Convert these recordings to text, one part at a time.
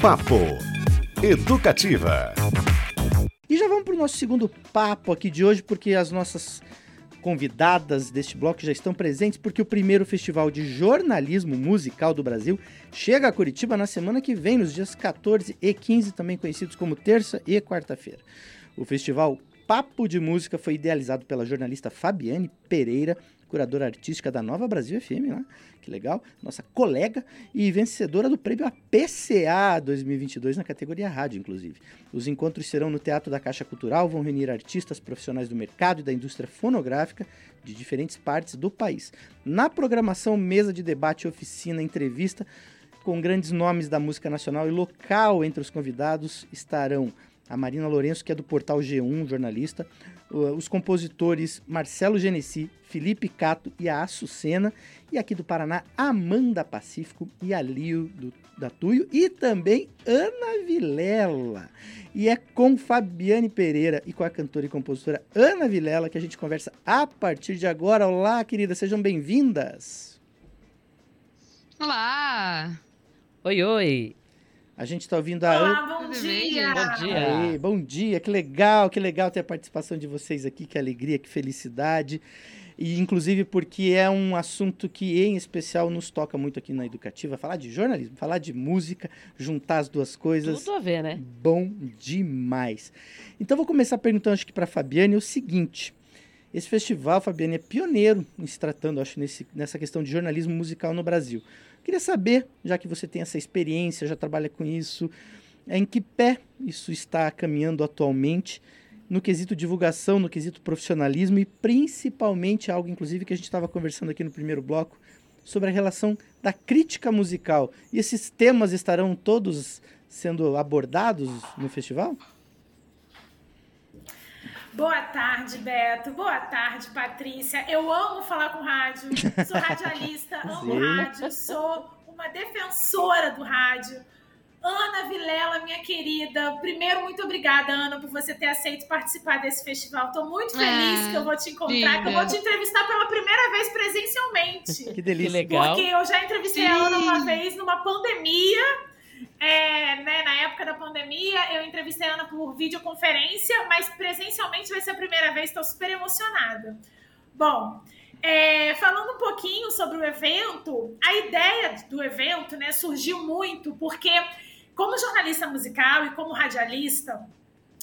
Papo Educativa. E já vamos para o nosso segundo papo aqui de hoje, porque as nossas convidadas deste bloco já estão presentes, porque o primeiro festival de jornalismo musical do Brasil chega a Curitiba na semana que vem, nos dias 14 e 15, também conhecidos como terça e quarta-feira. O festival Papo de Música foi idealizado pela jornalista Fabiane Pereira, curadora artística da Nova Brasil FM, né? Que legal, nossa colega e vencedora do prêmio APCA 2022 na categoria rádio, inclusive. Os encontros serão no Teatro da Caixa Cultural, vão reunir artistas profissionais do mercado e da indústria fonográfica de diferentes partes do país. Na programação, mesa de debate, oficina, entrevista com grandes nomes da música nacional e local entre os convidados estarão a Marina Lourenço, que é do portal G1, jornalista, os compositores Marcelo Genesi, Felipe Cato e a Açucena, e aqui do Paraná, Amanda Pacífico e a Lio do, da Tuyo, e também Ana Vilela. E é com Fabiane Pereira e com a cantora e compositora Ana Vilela que a gente conversa a partir de agora. Olá, queridas, sejam bem-vindas. Olá! Oi, oi! A gente está ouvindo a Olá, bom dia. Bom dia! Aê, bom dia, que legal, que legal ter a participação de vocês aqui, que alegria, que felicidade. E inclusive porque é um assunto que em especial nos toca muito aqui na educativa, falar de jornalismo, falar de música, juntar as duas coisas. Tudo a ver, né? Bom demais. Então vou começar perguntando acho que para Fabiane o seguinte: esse festival, Fabiane, é pioneiro em se tratando, acho, nesse, nessa questão de jornalismo musical no Brasil. Queria saber, já que você tem essa experiência, já trabalha com isso, em que pé isso está caminhando atualmente no quesito divulgação, no quesito profissionalismo e principalmente algo, inclusive, que a gente estava conversando aqui no primeiro bloco, sobre a relação da crítica musical. E esses temas estarão todos sendo abordados no festival? Boa tarde, Beto. Boa tarde, Patrícia. Eu amo falar com rádio. Sou radialista, amo Sim. rádio, sou uma defensora do rádio. Ana Vilela, minha querida. Primeiro, muito obrigada, Ana, por você ter aceito participar desse festival. Estou muito feliz Ah, que eu vou te encontrar, que eu vou te entrevistar pela primeira vez presencialmente. Que Que delícia. legal. Porque eu já entrevistei a Ana uma Sim. vez numa pandemia. É, né, na época da pandemia, eu entrevistei a Ana por videoconferência, mas presencialmente vai ser a primeira vez, estou super emocionada. Bom, é, falando um pouquinho sobre o evento, a ideia do evento né, surgiu muito porque, como jornalista musical e como radialista,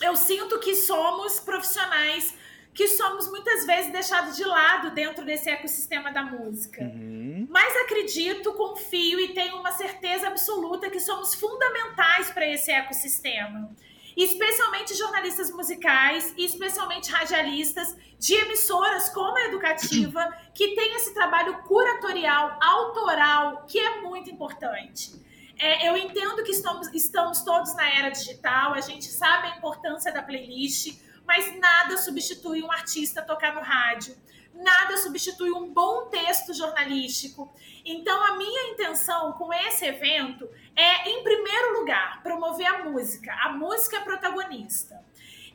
eu sinto que somos profissionais que somos muitas vezes deixados de lado dentro desse ecossistema da música. Uhum. Mas acredito, confio e tenho uma certeza absoluta que somos fundamentais para esse ecossistema. Especialmente jornalistas musicais e especialmente radialistas de emissoras como a Educativa, que tem esse trabalho curatorial, autoral, que é muito importante. É, eu entendo que estamos, estamos todos na era digital, a gente sabe a importância da playlist, mas nada substitui um artista tocar no rádio. Nada substitui um bom texto jornalístico. Então, a minha intenção com esse evento é, em primeiro lugar, promover a música. A música é protagonista.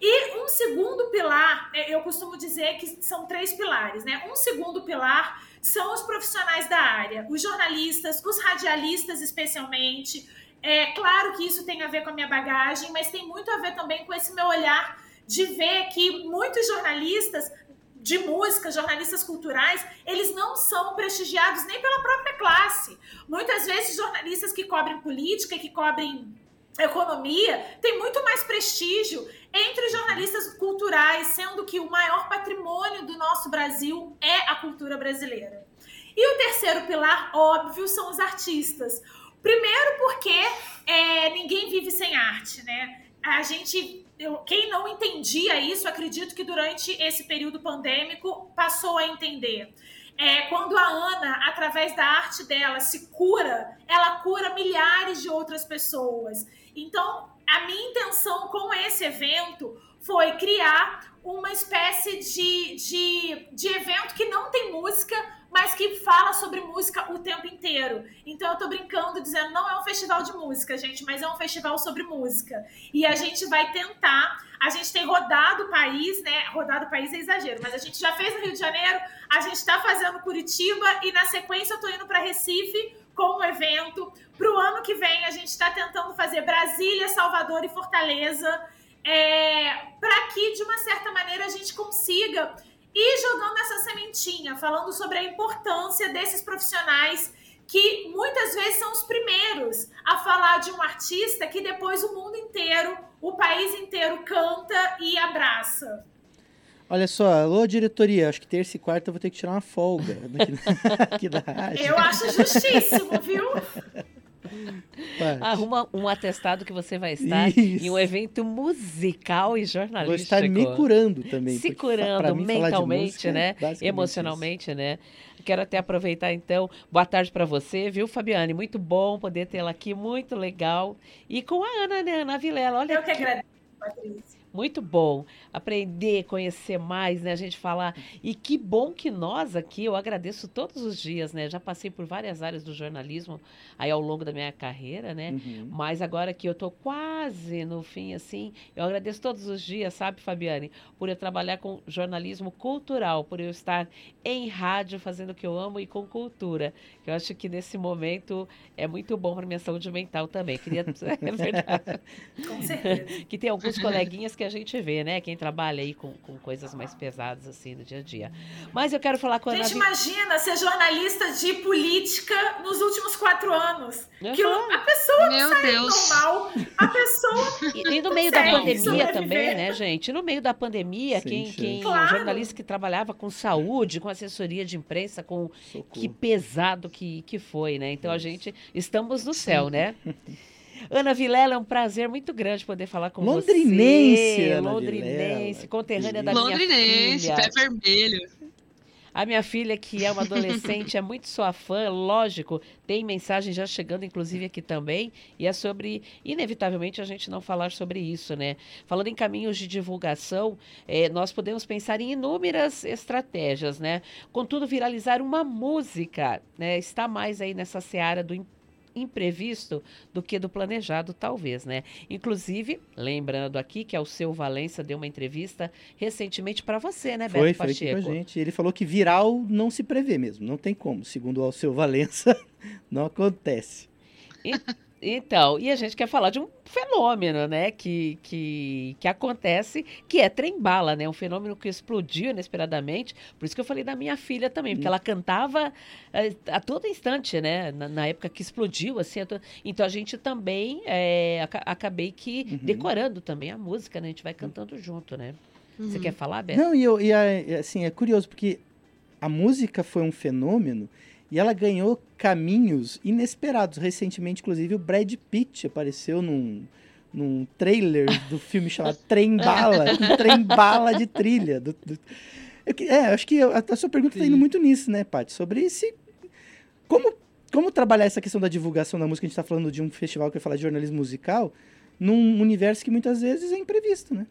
E um segundo pilar, é, eu costumo dizer que são três pilares, né? Um segundo pilar são os profissionais da área, os jornalistas, os radialistas especialmente. É claro que isso tem a ver com a minha bagagem, mas tem muito a ver também com esse meu olhar de ver que muitos jornalistas de música, jornalistas culturais, eles não são prestigiados nem pela própria classe. Muitas vezes jornalistas que cobrem política, que cobrem economia, têm muito mais prestígio entre os jornalistas culturais, sendo que o maior patrimônio do nosso Brasil é a cultura brasileira. E o terceiro pilar, óbvio, são os artistas. Primeiro porque é, ninguém vive sem arte, né? A gente, eu, quem não entendia isso, acredito que durante esse período pandêmico passou a entender. É, quando a Ana, através da arte dela, se cura, ela cura milhares de outras pessoas. Então, a minha intenção com esse evento foi criar uma espécie de, de, de evento que não tem música, mas que fala sobre música o tempo inteiro. Então eu tô brincando, dizendo, não é um festival de música, gente, mas é um festival sobre música. E a gente vai tentar, a gente tem rodado o país, né? Rodado o país é exagero, mas a gente já fez no Rio de Janeiro, a gente tá fazendo Curitiba e na sequência eu tô indo para Recife com o evento. Para o ano que vem, a gente está tentando fazer Brasília, Salvador e Fortaleza, é, para que, de uma certa maneira, a gente consiga ir jogando essa sementinha, falando sobre a importância desses profissionais que muitas vezes são os primeiros a falar de um artista que depois o mundo inteiro, o país inteiro canta e abraça. Olha só, alô diretoria, acho que terça e quarta eu vou ter que tirar uma folga aqui, aqui da rádio. Eu acho justíssimo, viu? Arruma um atestado que você vai estar Isso. em um evento musical e jornalístico. Vou estar me curando também. Se curando mim, mentalmente, música, né? Emocionalmente, isso. né? Quero até aproveitar então. Boa tarde para você, viu, Fabiane? Muito bom poder tê-la aqui, muito legal. E com a Ana, né? Ana Vilela. Olha Eu que agradeço, Patrícia. Muito bom aprender, conhecer mais, né? A gente falar. E que bom que nós aqui, eu agradeço todos os dias, né? Já passei por várias áreas do jornalismo aí ao longo da minha carreira, né? Uhum. Mas agora que eu tô quase no fim, assim, eu agradeço todos os dias, sabe, Fabiane? Por eu trabalhar com jornalismo cultural, por eu estar em rádio fazendo o que eu amo e com cultura. Eu acho que nesse momento é muito bom para minha saúde mental também. Queria. É verdade. com certeza. Que tem alguns coleguinhas que a gente vê, né? Quem trabalha aí com, com coisas mais pesadas, assim, no dia a dia. Mas eu quero falar com a Gente, Ana... imagina ser jornalista de política nos últimos quatro anos. Uhum. Que a pessoa Meu não Deus. normal, a pessoa... E, e no meio da pandemia também, né, gente? No meio da pandemia, Sim, quem, quem claro. jornalista que trabalhava com saúde, com assessoria de imprensa, com... Socorro. Que pesado que, que foi, né? Então, a gente... Estamos no céu, né? Ana Vilela, é um prazer muito grande poder falar com Londrinense, você. Ana Londrinense, conterrânea da minha filha. Londrinense, pé vermelho. A minha filha, que é uma adolescente, é muito sua fã, lógico, tem mensagem já chegando, inclusive, aqui também, e é sobre, inevitavelmente, a gente não falar sobre isso, né? Falando em caminhos de divulgação, é, nós podemos pensar em inúmeras estratégias, né? Contudo, viralizar uma música, né? Está mais aí nessa seara do imprevisto do que do planejado, talvez, né? Inclusive, lembrando aqui que o seu Valença deu uma entrevista recentemente para você, né, Beto foi, Pacheco? Foi com a gente. Ele falou que viral não se prevê mesmo, não tem como. Segundo o seu Valença, não acontece. E... Então, e a gente quer falar de um fenômeno, né, que, que, que acontece, que é trem-bala, né, um fenômeno que explodiu inesperadamente, por isso que eu falei da minha filha também, porque hum. ela cantava a, eh, a todo instante, né, na, na, época que explodiu, assim, a to... então a gente também, é, acabei que uhum. decorando também a música, né, a gente vai cantando junto, né. Uhum. Você quer falar, Beto? Não, e, eu, e assim, é curioso, porque a música foi um fenômeno e ela ganhou caminhos inesperados. Recentemente, inclusive, o Brad Pitt apareceu num, num trailer do filme chamado Trem Bala, um trem bala de trilha. Do, do... É, acho que a, a sua pergunta está indo muito nisso, né, Paty? Sobre esse. Como, como trabalhar essa questão da divulgação da música? A gente está falando de um festival que vai falar de jornalismo musical, num universo que muitas vezes é imprevisto, né?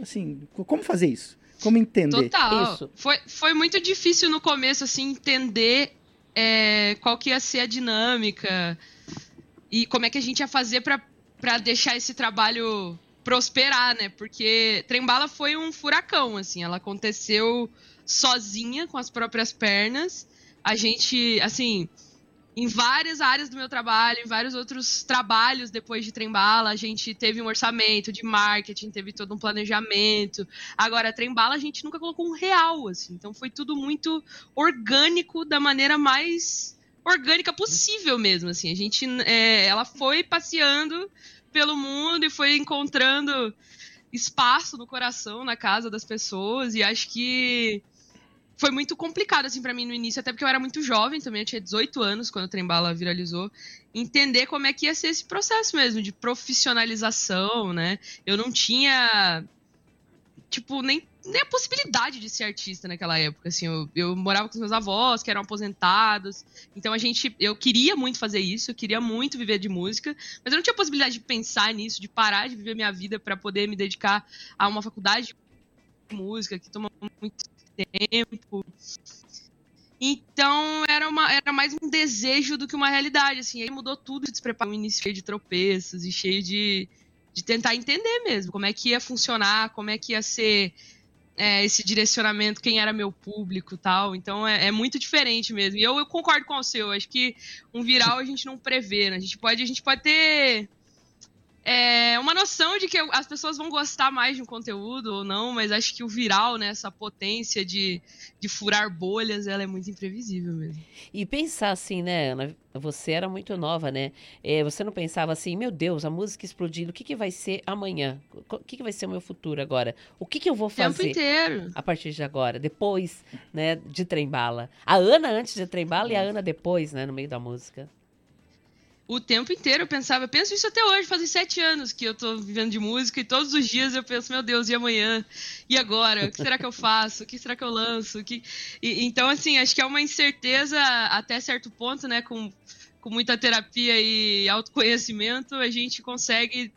Assim, como fazer isso? Como entender Total. isso? Foi, foi muito difícil no começo, assim, entender é, qual que ia ser a dinâmica e como é que a gente ia fazer para deixar esse trabalho prosperar, né? Porque Trembala foi um furacão, assim, ela aconteceu sozinha com as próprias pernas. A gente, assim, em várias áreas do meu trabalho, em vários outros trabalhos depois de Trembala, a gente teve um orçamento de marketing, teve todo um planejamento. Agora, Trembala a gente nunca colocou um real, assim. Então foi tudo muito orgânico da maneira mais orgânica possível mesmo, assim. A gente, é, ela foi passeando pelo mundo e foi encontrando espaço no coração, na casa das pessoas e acho que foi muito complicado, assim, para mim no início, até porque eu era muito jovem também, eu tinha 18 anos quando o Trembala viralizou, entender como é que ia ser esse processo mesmo de profissionalização, né? Eu não tinha, tipo, nem, nem a possibilidade de ser artista naquela época, assim, eu, eu morava com os meus avós, que eram aposentados, então a gente, eu queria muito fazer isso, eu queria muito viver de música, mas eu não tinha possibilidade de pensar nisso, de parar de viver minha vida para poder me dedicar a uma faculdade de música, que toma muito tempo. Então era, uma, era mais um desejo do que uma realidade, assim. Aí mudou tudo, despreparou um início cheio de tropeços e cheio de, de tentar entender mesmo como é que ia funcionar, como é que ia ser é, esse direcionamento, quem era meu público tal. Então é, é muito diferente mesmo. E eu, eu, concordo com o seu. Acho que um viral a gente não prevê, né? A gente pode, a gente pode ter é, uma noção de que as pessoas vão gostar mais de um conteúdo ou não, mas acho que o viral, né, essa potência de, de furar bolhas, ela é muito imprevisível mesmo. E pensar assim, né, Ana? Você era muito nova, né? É, você não pensava assim, meu Deus, a música explodindo, o que, que vai ser amanhã? O que, que vai ser o meu futuro agora? O que, que eu vou fazer? Tempo inteiro. A partir de agora, depois, né, de Trembala. A Ana antes de Trembala e a Ana depois, né, no meio da música o tempo inteiro eu pensava, eu penso isso até hoje, fazem sete anos que eu tô vivendo de música e todos os dias eu penso, meu Deus, e amanhã? E agora? O que será que eu faço? O que será que eu lanço? que... E, então, assim, acho que é uma incerteza até certo ponto, né? Com, com muita terapia e autoconhecimento, a gente consegue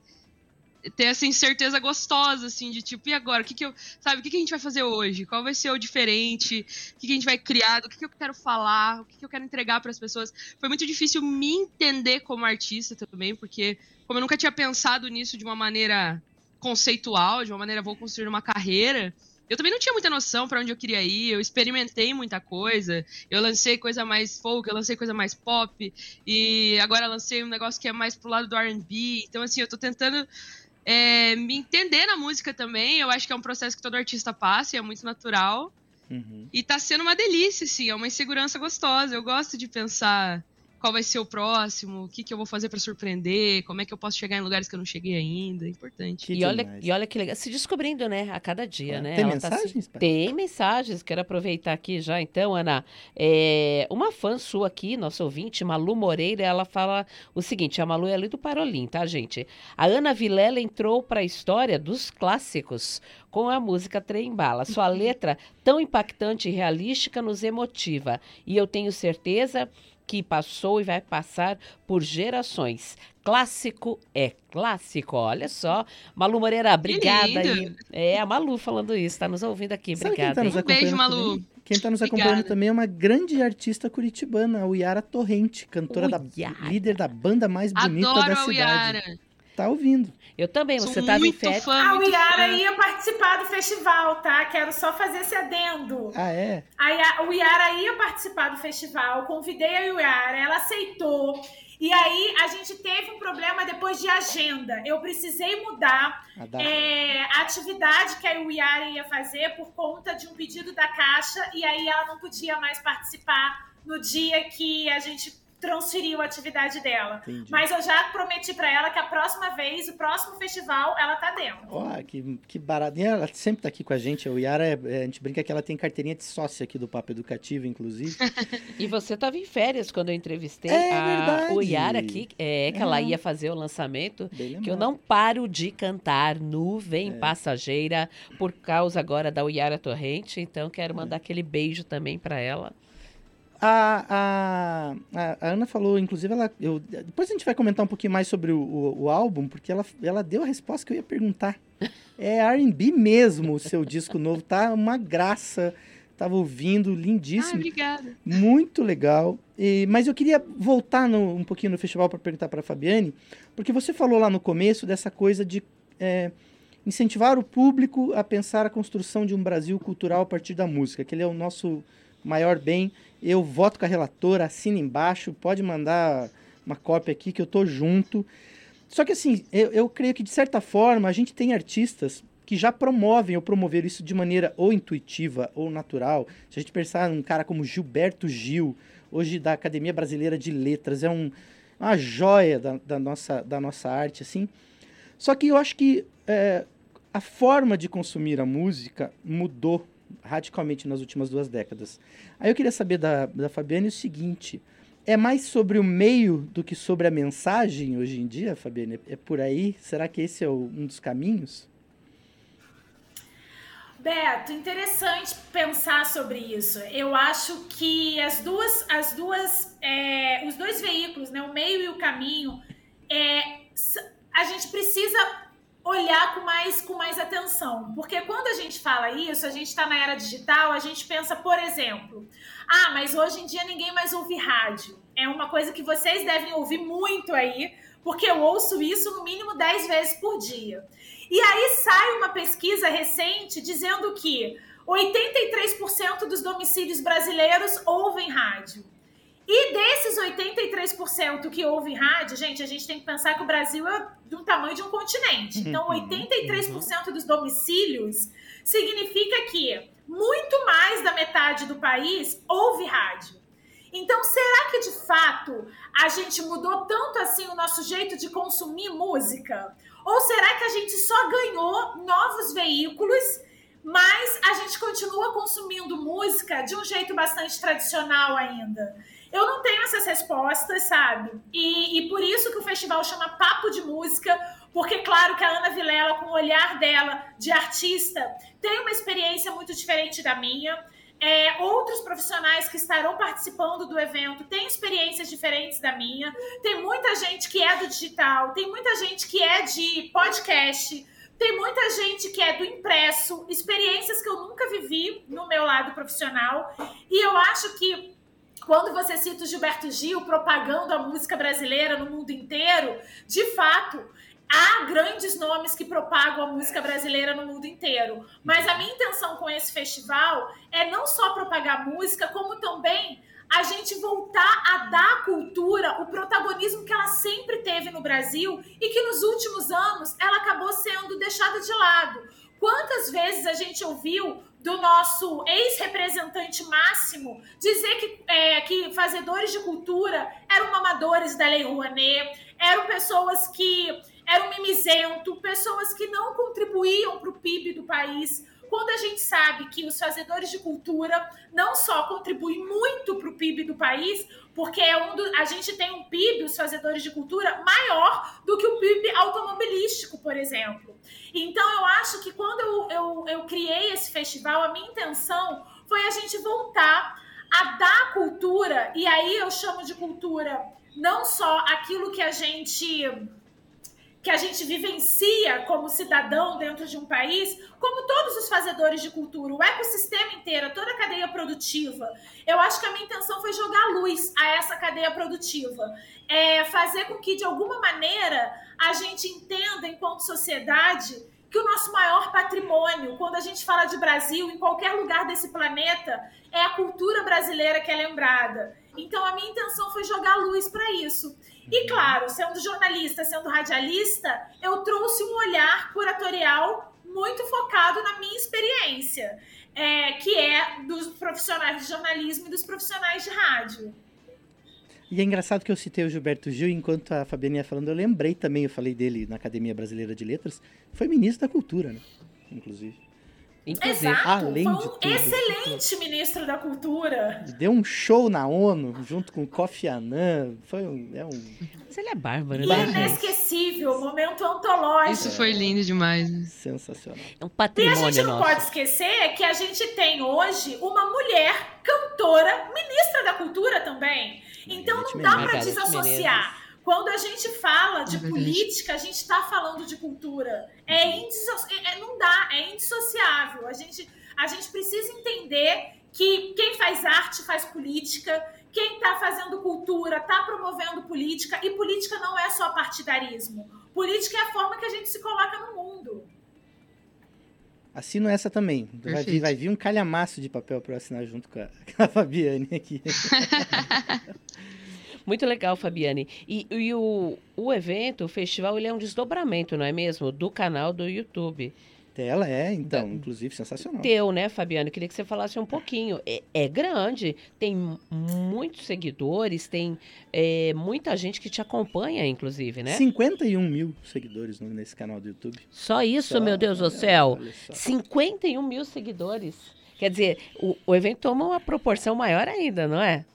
ter essa incerteza gostosa, assim, de tipo, e agora? O que, que eu. Sabe, o que, que a gente vai fazer hoje? Qual vai ser o diferente? O que, que a gente vai criar? O que, que eu quero falar? O que, que eu quero entregar para as pessoas? Foi muito difícil me entender como artista também, porque, como eu nunca tinha pensado nisso de uma maneira conceitual, de uma maneira, vou construir uma carreira. Eu também não tinha muita noção para onde eu queria ir, eu experimentei muita coisa. Eu lancei coisa mais folk, eu lancei coisa mais pop, e agora lancei um negócio que é mais pro lado do RB. Então, assim, eu tô tentando é, me entender na música também. Eu acho que é um processo que todo artista passa e é muito natural. Uhum. E tá sendo uma delícia, assim, é uma insegurança gostosa. Eu gosto de pensar qual vai ser o próximo, o que, que eu vou fazer para surpreender, como é que eu posso chegar em lugares que eu não cheguei ainda. É importante. E olha, e olha que legal, se descobrindo, né, a cada dia, né? Tem Ela mensagens? Tá, tem mensagens, quero aproveitar aqui já, então, Ana. É, uma fã sua aqui, nossa ouvinte, Malu Moreira, ela fala o seguinte, a Malu é ali do Parolim, tá, gente? A Ana Vilela entrou para a história dos clássicos com a música Trem Bala. Sua letra, tão impactante e realística, nos emotiva. E eu tenho certeza que passou e vai passar por gerações. Clássico é clássico, olha só. Malu Moreira, obrigada. aí. é, a Malu falando isso, está nos ouvindo aqui. Sabe obrigada. Tá nos um beijo, Malu. Também? Quem está nos acompanhando Obrigada. também é uma grande artista curitibana, a Yara Torrente, cantora da líder da banda mais bonita Adoro da cidade. Yara. Tá ouvindo. Eu também, você tá férias. Fã, a Yara ia participar do festival, tá? Quero só fazer esse adendo. Ah, é? A, o Yara ia participar do festival, convidei a Yara, ela aceitou. E aí a gente teve um problema depois de agenda. Eu precisei mudar é, a atividade que a Yara ia fazer por conta de um pedido da Caixa, e aí ela não podia mais participar no dia que a gente transferiu a atividade dela. Entendi. Mas eu já prometi para ela que a próxima vez, o próximo festival, ela tá dentro. Ó, oh, que, que barato. E ela sempre tá aqui com a gente. O Yara, é, a gente brinca que ela tem carteirinha de sócia aqui do Papo Educativo, inclusive. e você tava em férias quando eu entrevistei é a, o Yara aqui, é, que é. ela ia fazer o lançamento, que eu não paro de cantar Nuvem é. Passageira por causa agora da Yara Torrente, então quero mandar aquele beijo também para ela. A, a, a, Ana falou, inclusive, ela, eu, depois a gente vai comentar um pouquinho mais sobre o, o, o álbum, porque ela, ela deu a resposta que eu ia perguntar. É R&B mesmo o seu disco novo, tá uma graça. Tava ouvindo, lindíssimo. Ah, obrigada. Muito legal. E, mas eu queria voltar no, um pouquinho no festival para perguntar para Fabiane, porque você falou lá no começo dessa coisa de é, incentivar o público a pensar a construção de um Brasil cultural a partir da música, que ele é o nosso maior bem. Eu voto com a relatora, assina embaixo, pode mandar uma cópia aqui que eu tô junto. Só que assim, eu, eu creio que de certa forma a gente tem artistas que já promovem ou promoveram isso de maneira ou intuitiva ou natural. Se a gente pensar num cara como Gilberto Gil, hoje da Academia Brasileira de Letras, é um, uma joia da, da, nossa, da nossa arte, assim. Só que eu acho que é, a forma de consumir a música mudou radicalmente nas últimas duas décadas. Aí eu queria saber da, da Fabiane o seguinte: é mais sobre o meio do que sobre a mensagem hoje em dia, Fabiane? É por aí? Será que esse é o, um dos caminhos? Beto, interessante pensar sobre isso. Eu acho que as duas, as duas, é, os dois veículos, né, o meio e o caminho, é, a gente precisa olhar com mais, com mais atenção. Porque quando a gente fala isso, a gente está na era digital, a gente pensa, por exemplo, ah, mas hoje em dia ninguém mais ouve rádio. É uma coisa que vocês devem ouvir muito aí, porque eu ouço isso no mínimo 10 vezes por dia. E aí sai uma pesquisa recente dizendo que 83% dos domicílios brasileiros ouvem rádio. E desses 83% que ouvem rádio, gente, a gente tem que pensar que o Brasil é do tamanho de um continente. Então, 83% dos domicílios significa que muito mais da metade do país ouve rádio. Então, será que de fato a gente mudou tanto assim o nosso jeito de consumir música? Ou será que a gente só ganhou novos veículos, mas a gente continua consumindo música de um jeito bastante tradicional ainda? Eu não tenho essas respostas, sabe? E, e por isso que o festival chama Papo de Música, porque, claro, que a Ana Vilela, com o olhar dela de artista, tem uma experiência muito diferente da minha. É, outros profissionais que estarão participando do evento têm experiências diferentes da minha. Tem muita gente que é do digital, tem muita gente que é de podcast, tem muita gente que é do impresso, experiências que eu nunca vivi no meu lado profissional. E eu acho que quando você cita o Gilberto Gil propagando a música brasileira no mundo inteiro, de fato, há grandes nomes que propagam a música brasileira no mundo inteiro. Mas a minha intenção com esse festival é não só propagar música, como também a gente voltar a dar à cultura o protagonismo que ela sempre teve no Brasil e que nos últimos anos ela acabou sendo deixada de lado. Quantas vezes a gente ouviu do nosso ex-representante máximo dizer que, é, que fazedores de cultura eram mamadores da Lei Rouanet, eram pessoas que eram mimizento, pessoas que não contribuíam para o PIB do país. Quando a gente sabe que os fazedores de cultura não só contribuem muito para o PIB do país, porque é um do, a gente tem um PIB, os fazedores de cultura, maior do que o PIB automobilístico, por exemplo. Então, eu acho que quando eu, eu, eu criei esse festival, a minha intenção foi a gente voltar a dar cultura, e aí eu chamo de cultura não só aquilo que a gente que a gente vivencia como cidadão dentro de um país, como todos os fazedores de cultura, o ecossistema inteiro, toda a cadeia produtiva. Eu acho que a minha intenção foi jogar luz a essa cadeia produtiva. É fazer com que, de alguma maneira, a gente entenda, enquanto sociedade, que o nosso maior patrimônio, quando a gente fala de Brasil, em qualquer lugar desse planeta, é a cultura brasileira que é lembrada. Então, a minha intenção foi jogar luz para isso. E, uhum. claro, sendo jornalista, sendo radialista, eu trouxe um olhar curatorial muito focado na minha experiência, é, que é dos profissionais de jornalismo e dos profissionais de rádio. E é engraçado que eu citei o Gilberto Gil, enquanto a Fabiana ia falando, eu lembrei também, eu falei dele na Academia Brasileira de Letras, foi ministro da Cultura, né? Inclusive. Inclusive, Exato, além foi um de tudo, excelente ministro da Cultura. Deu um show na ONU junto com Kofi Annan. Foi um, é um... Mas ele é bárbaro, né? Inesquecível, momento antológico. Isso foi lindo demais. Sensacional. É um patrimônio E a gente não nosso. pode esquecer que a gente tem hoje uma mulher cantora, ministra da Cultura também. Então não dá para desassociar. Quando a gente fala de é política, a gente está falando de cultura. É, uhum. é, não dá, é indissociável. A gente, a gente precisa entender que quem faz arte faz política, quem está fazendo cultura está promovendo política, e política não é só partidarismo. Política é a forma que a gente se coloca no mundo. Assino essa também. Vai vir, vai vir, um calhamaço de papel para eu assinar junto com a, com a Fabiane aqui. Muito legal, Fabiane. E, e o, o evento, o festival, ele é um desdobramento, não é mesmo? Do canal do YouTube. Ela é, então, inclusive, sensacional. Teu, né, Fabiano? Queria que você falasse um pouquinho. É, é grande, tem muitos seguidores, tem é, muita gente que te acompanha, inclusive, né? 51 mil seguidores nesse canal do YouTube. Só isso, Só, meu Deus do céu? 51 mil seguidores. Quer dizer, o, o evento toma uma proporção maior ainda, não é?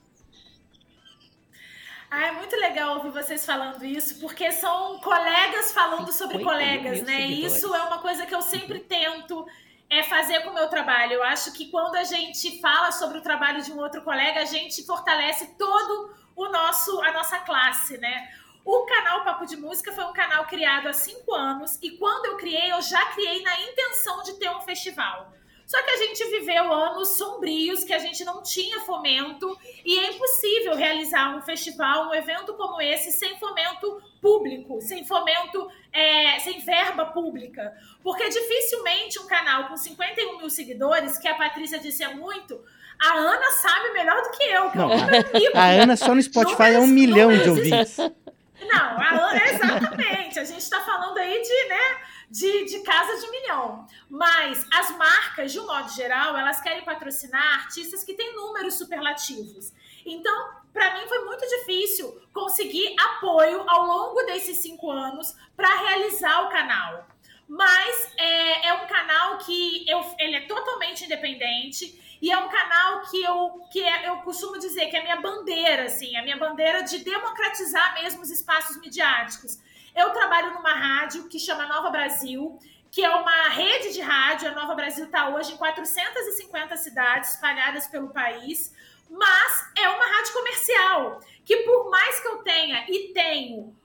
Ah, é muito legal ouvir vocês falando isso, porque são colegas falando sobre colegas, né? Seguidores. Isso é uma coisa que eu sempre tento é fazer com o meu trabalho. Eu acho que quando a gente fala sobre o trabalho de um outro colega, a gente fortalece todo o nosso a nossa classe, né? O canal Papo de Música foi um canal criado há cinco anos e quando eu criei, eu já criei na intenção de ter um festival. Só que a gente viveu anos sombrios que a gente não tinha fomento e é impossível realizar um festival, um evento como esse sem fomento público, sem fomento, é, sem verba pública. Porque dificilmente um canal com 51 mil seguidores, que a Patrícia disse é muito, a Ana sabe melhor do que eu. Que Não, eu a Ana só no Spotify é um milhão de ouvintes. Não, a Ana, exatamente. A gente está falando aí de, né, de, de casa de milhão. Mas as marcas, de um modo geral, elas querem patrocinar artistas que têm números superlativos. Então, para mim foi muito difícil conseguir apoio ao longo desses cinco anos para realizar o canal. Mas é, é um canal que eu, ele é totalmente independente e é um canal que eu, que é, eu costumo dizer que é a minha bandeira, assim, a minha bandeira de democratizar mesmo os espaços midiáticos. Eu trabalho numa rádio que chama Nova Brasil, que é uma rede de rádio. A Nova Brasil está hoje em 450 cidades espalhadas pelo país, mas é uma rádio comercial que, por mais que eu tenha e tenho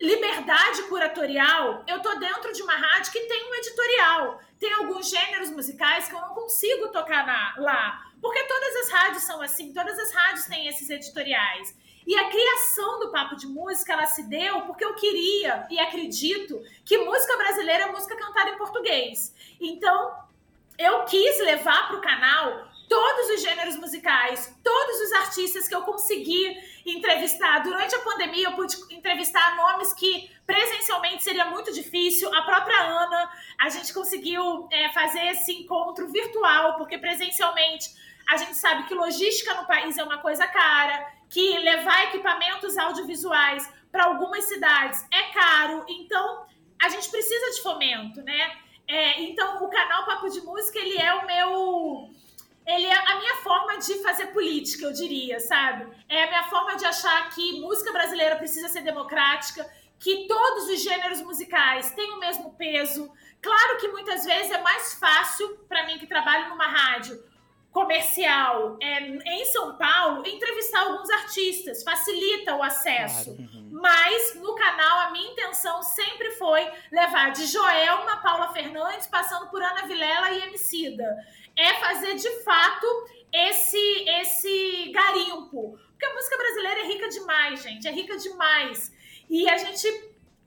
liberdade curatorial, eu tô dentro de uma rádio que tem um editorial. Tem alguns gêneros musicais que eu não consigo tocar na- lá. Porque todas as rádios são assim, todas as rádios têm esses editoriais. E a criação do Papo de Música, ela se deu porque eu queria e acredito que música brasileira é música cantada em português. Então, eu quis levar para o canal todos os gêneros musicais, todos os artistas que eu consegui entrevistar. Durante a pandemia, eu pude entrevistar nomes que presencialmente seria muito difícil. A própria Ana, a gente conseguiu é, fazer esse encontro virtual, porque presencialmente a gente sabe que logística no país é uma coisa cara, que levar equipamentos audiovisuais para algumas cidades é caro. Então, a gente precisa de fomento, né? É, então, o canal Papo de Música, ele é o meu ele é a minha forma de fazer política, eu diria, sabe? É a minha forma de achar que música brasileira precisa ser democrática, que todos os gêneros musicais têm o mesmo peso. Claro que muitas vezes é mais fácil para mim que trabalho numa rádio comercial é, em São Paulo entrevistar alguns artistas, facilita o acesso. Mas no canal a minha intenção sempre foi levar de Joelma, Paula Fernandes, passando por Ana Vilela e Emicida. É fazer de fato esse esse garimpo. Porque a música brasileira é rica demais, gente, é rica demais. E a gente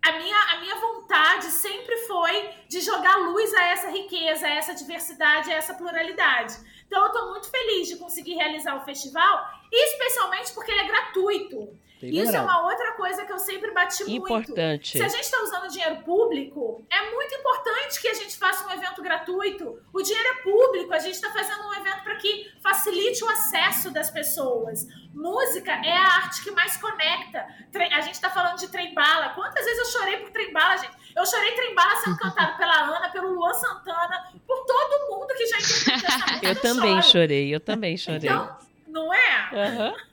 a minha, a minha vontade sempre foi de jogar luz a essa riqueza, a essa diversidade, a essa pluralidade. Então, eu estou muito feliz de conseguir realizar o festival, especialmente porque ele é gratuito. Isso é uma outra coisa que eu sempre bati muito. Importante. Se a gente está usando dinheiro público, é muito importante que a gente faça um evento gratuito. O dinheiro é público, a gente está fazendo um evento para que facilite o acesso das pessoas. Música é a arte que mais conecta. A gente está falando de trem-bala. Quantas vezes eu chorei por trem-bala, gente? Eu chorei trem-bala sendo cantado pela Ana, pelo Luan Santana, por todo mundo que já interpretou essa música. Eu também chorei, eu também chorei. Então, não é? Aham.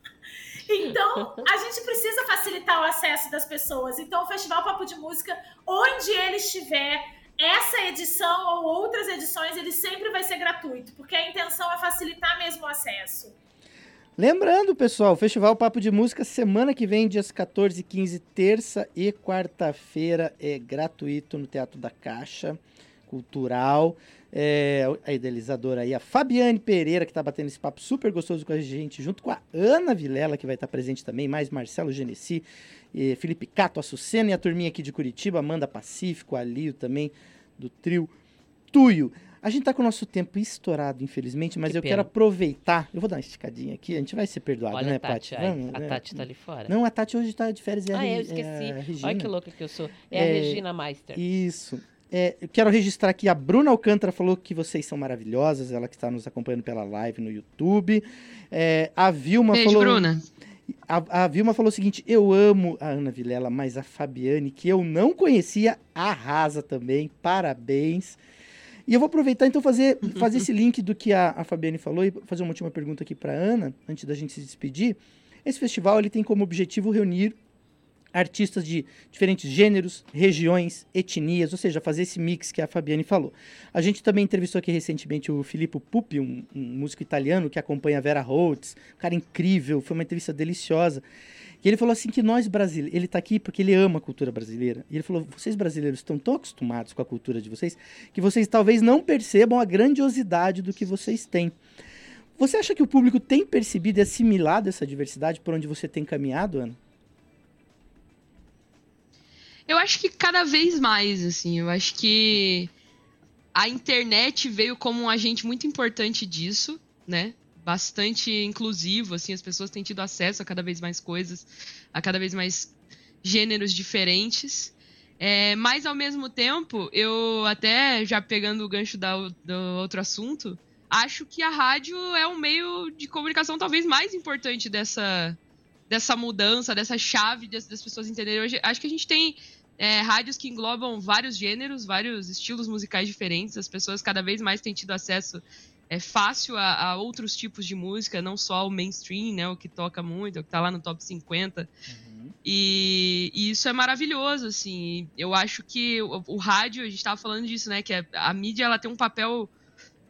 Então, a gente precisa facilitar o acesso das pessoas. Então, o Festival Papo de Música, onde ele estiver, essa edição ou outras edições, ele sempre vai ser gratuito, porque a intenção é facilitar mesmo o acesso. Lembrando, pessoal, o Festival Papo de Música, semana que vem, dias 14 e 15, terça e quarta-feira, é gratuito no Teatro da Caixa Cultural. É, a idealizadora aí, a Fabiane Pereira, que está batendo esse papo super gostoso com a gente, junto com a Ana Vilela, que vai estar presente também, mais Marcelo Genesi, Felipe Cato, a Sucena e a turminha aqui de Curitiba, Amanda Pacífico, a Lio também, do trio Tuyo. A gente tá com o nosso tempo estourado, infelizmente, mas Que eu pena. quero aproveitar. Eu vou dar uma esticadinha aqui, a gente vai ser perdoado, Olha né, a Tati, ai, Vamos, a né? Tati tá ali fora. Não, a Tati hoje tá de férias. É a ah, eu Re- esqueci. é a. Olha que louca que eu sou. É, a É, Regina Meister. Isso. É, eu quero registrar aqui, a Bruna Alcântara falou que vocês são maravilhosas, ela que está nos acompanhando pela live no YouTube. É, a Vilma Beijo, falou. Bruna. A, a Vilma falou o seguinte: eu amo a Ana Vilela, mas a Fabiane, que eu não conhecia, arrasa também. Parabéns. E eu vou aproveitar então fazer, fazer esse link do que a, a Fabiane falou e fazer uma última pergunta aqui para Ana, antes da gente se despedir. Esse festival ele tem como objetivo reunir artistas de diferentes gêneros, regiões, etnias, ou seja, fazer esse mix que a Fabiane falou. A gente também entrevistou aqui recentemente o Filippo Pupi, um, um músico italiano que acompanha a Vera Holtz, um cara incrível, foi uma entrevista deliciosa. E ele falou assim que nós brasileiros, ele está aqui porque ele ama a cultura brasileira. E ele falou: vocês brasileiros estão tão acostumados com a cultura de vocês que vocês talvez não percebam a grandiosidade do que vocês têm. Você acha que o público tem percebido e assimilado essa diversidade por onde você tem caminhado, Ana? Eu acho que cada vez mais, assim. Eu acho que a internet veio como um agente muito importante disso, né? Bastante inclusivo, assim, as pessoas têm tido acesso a cada vez mais coisas, a cada vez mais gêneros diferentes. É, mas ao mesmo tempo, eu até já pegando o gancho da, do outro assunto, acho que a rádio é um meio de comunicação talvez mais importante dessa, dessa mudança, dessa chave das, das pessoas entenderem. Hoje, acho que a gente tem é, rádios que englobam vários gêneros, vários estilos musicais diferentes. As pessoas cada vez mais têm tido acesso é fácil a, a, outros tipos de música, não só o mainstream, né, o que toca muito, o que tá lá no top 50. Uhum. E, e, isso é maravilhoso, assim. Eu acho que o, o rádio, a gente estava falando disso, né, que a, a, mídia ela tem um papel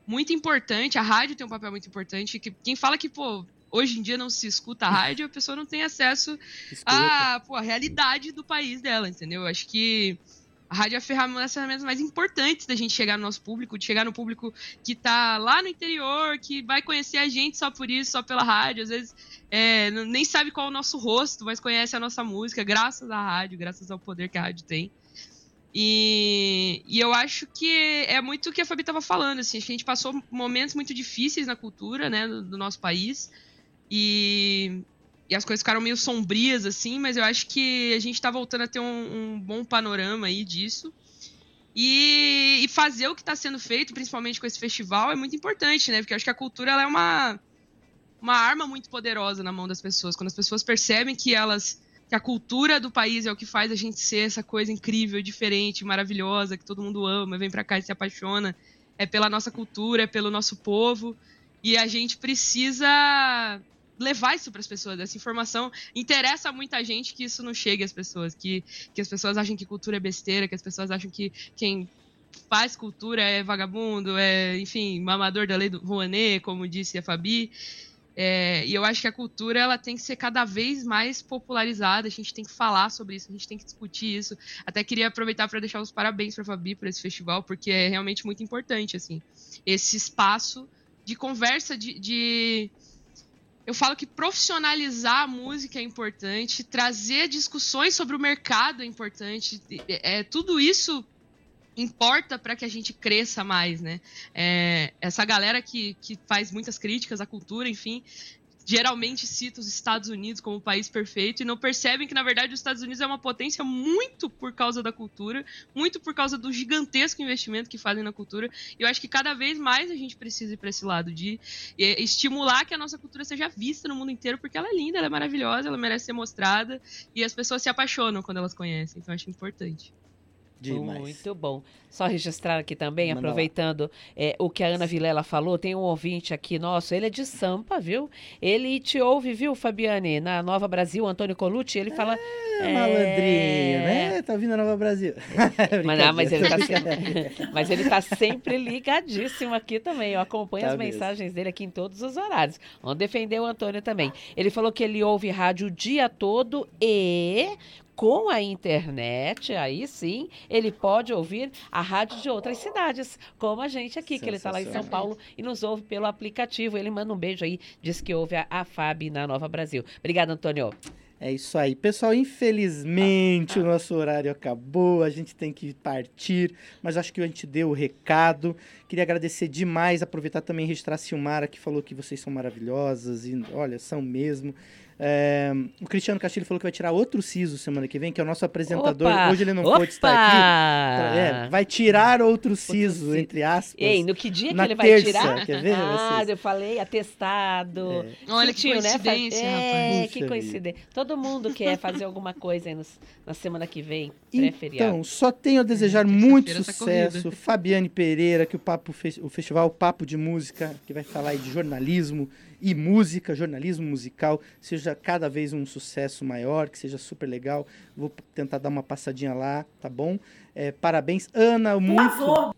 muito importante, a rádio tem um papel muito importante, que quem fala que, pô, hoje em dia não se escuta a rádio, a pessoa não tem acesso à, pô, à realidade do país dela, entendeu? Eu acho que a rádio é uma das ferramentas mais importantes da gente chegar no nosso público, de chegar no público que está lá no interior, que vai conhecer a gente só por isso, só pela rádio. Às vezes é, nem sabe qual é o nosso rosto, mas conhece a nossa música, graças à rádio, graças ao poder que a rádio tem. E, e eu acho que é muito o que a Fabi estava falando, assim, a gente passou momentos muito difíceis na cultura, né, do, do nosso país. E, e as coisas ficaram meio sombrias, assim, mas eu acho que a gente tá voltando a ter um, um bom panorama aí disso. E, e, fazer o que está sendo feito, principalmente com esse festival, é muito importante, né? Porque eu acho que a cultura é uma, uma arma muito poderosa na mão das pessoas. Quando as pessoas percebem que elas que a cultura do país é o que faz a gente ser essa coisa incrível, diferente, maravilhosa, que todo mundo ama, vem para cá e se apaixona, é pela nossa cultura, é pelo nosso povo. E a gente precisa levar isso para as pessoas. Essa informação interessa a muita gente que isso não chegue às pessoas, que, que as pessoas acham que cultura é besteira, que as pessoas acham que quem faz cultura é vagabundo, é, enfim, mamador da lei do Rouanet, como disse a Fabi. É, e eu acho que a cultura ela tem que ser cada vez mais popularizada, a gente tem que falar sobre isso, a gente tem que discutir isso. Até queria aproveitar para deixar os parabéns para a Fabi por esse festival, porque é realmente muito importante assim, esse espaço de conversa, de, de eu falo que profissionalizar a música é importante, trazer discussões sobre o mercado é importante. É, tudo isso importa para que a gente cresça mais, né? É, essa galera que, que faz muitas críticas à cultura, enfim, geralmente cita os Estados Unidos como o país perfeito e não percebem que, na verdade, os Estados Unidos é uma potência muito por causa da cultura, muito por causa do gigantesco investimento que fazem na cultura. E eu acho que cada vez mais a gente precisa ir para esse lado de é, estimular que a nossa cultura seja vista no mundo inteiro, porque ela é linda, ela é maravilhosa, ela merece ser mostrada e as pessoas se apaixonam quando elas conhecem. Então, acho importante. Demais. Muito bom. Só registrar aqui também, Manda aproveitando é, o que a Ana Vilela falou, tem um ouvinte aqui nosso, ele é de Sampa, viu? Ele te ouve, viu, Fabiane, na Nova Brasil, Antônio Colucci, ele fala... É, malandrinho, né? Tá ouvindo a Nova Brasil. mas, não, mas, ele tá sempre, mas ele tá sempre ligadíssimo aqui também, eu acompanho tá as mesmo. mensagens dele aqui em todos os horários. Vamos defender o Antônio também. Ele falou que ele ouve rádio o dia todo e com a internet, aí sim, ele pode ouvir a rádio de outras cidades, como a gente aqui, que ele está lá em São Paulo e nos ouve pelo aplicativo. Ele manda um beijo aí, diz que ouve a, a FAB na Nova Brasil. Obrigada, Antônio. É isso aí. Pessoal, infelizmente o nosso horário acabou, a gente tem que partir, mas acho que a gente deu o recado. Queria agradecer demais, aproveitar também e registrar a Silmara, que falou que vocês são maravilhosas, e olha, são mesmo. É, o Cristiano Castilho falou que vai tirar outro siso semana que vem, que é o nosso apresentador. Opa, Hoje ele não opa. pôde estar aqui. É, vai tirar outro siso, entre aspas. Ei, no que dia que ele vai terça, tirar? Quer ver? Ah, eu falei atestado. É. Olha que né? coincidência, né? É, que coincidência. Todo mundo quer fazer alguma coisa aí na semana que vem, pré-feriado. Então, só tenho a desejar muito tá sucesso. Fabiane Pereira, que o, papo, o festival Papo de Música, que vai falar aí de jornalismo, e música, jornalismo musical, seja cada vez um sucesso maior, que seja super legal. Vou tentar dar uma passadinha lá, tá bom? É, parabéns, Ana, Por muito. favor,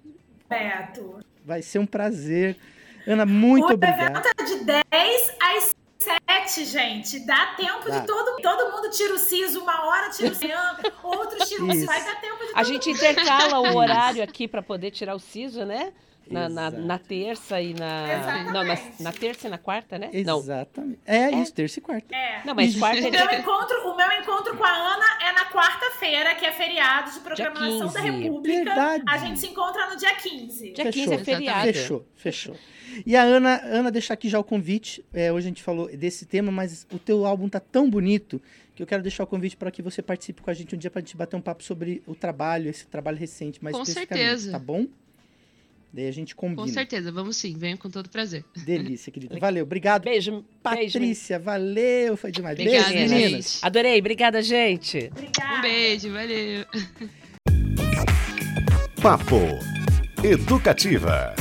Beto. Vai ser um prazer. Ana, muito o obrigado. evento é de 10 às 7, gente. Dá tempo Dá. de todo, todo mundo tira o siso, uma hora tira o siso, outros tiram o siso. Vai dar tempo de A todo gente mundo. intercala o horário aqui para poder tirar o siso, né? Na, na, na terça e na. Não, na, Exatamente. na terça e na quarta, né? Não. Exatamente. É, isso, terça e quarta. É. Não, mas quarta é O meu, dia. encontro, o meu encontro com a Ana é na quarta-feira, que é feriado de programação da 15. República. Verdade. A gente se encontra no dia 15. Dia 15 é feriado. Fechou, fechou. E a Ana, Ana, deixar aqui já o convite. É, hoje a gente falou desse tema, mas o teu álbum tá tão bonito que eu quero deixar o convite para que você participe com a gente um dia para a gente bater um papo sobre o trabalho, esse trabalho recente, mais Com especificamente, certeza. tá bom? Daí a gente combina. Com certeza, vamos sim, venho com todo prazer. Delícia, querida. Valeu, obrigado. Beijo, beijo. Patrícia, valeu, foi demais. Obrigada, Beijo, gente. meninas. Adorei, obrigada, gente. Obrigada. Um beijo, valeu. Papo Educativa.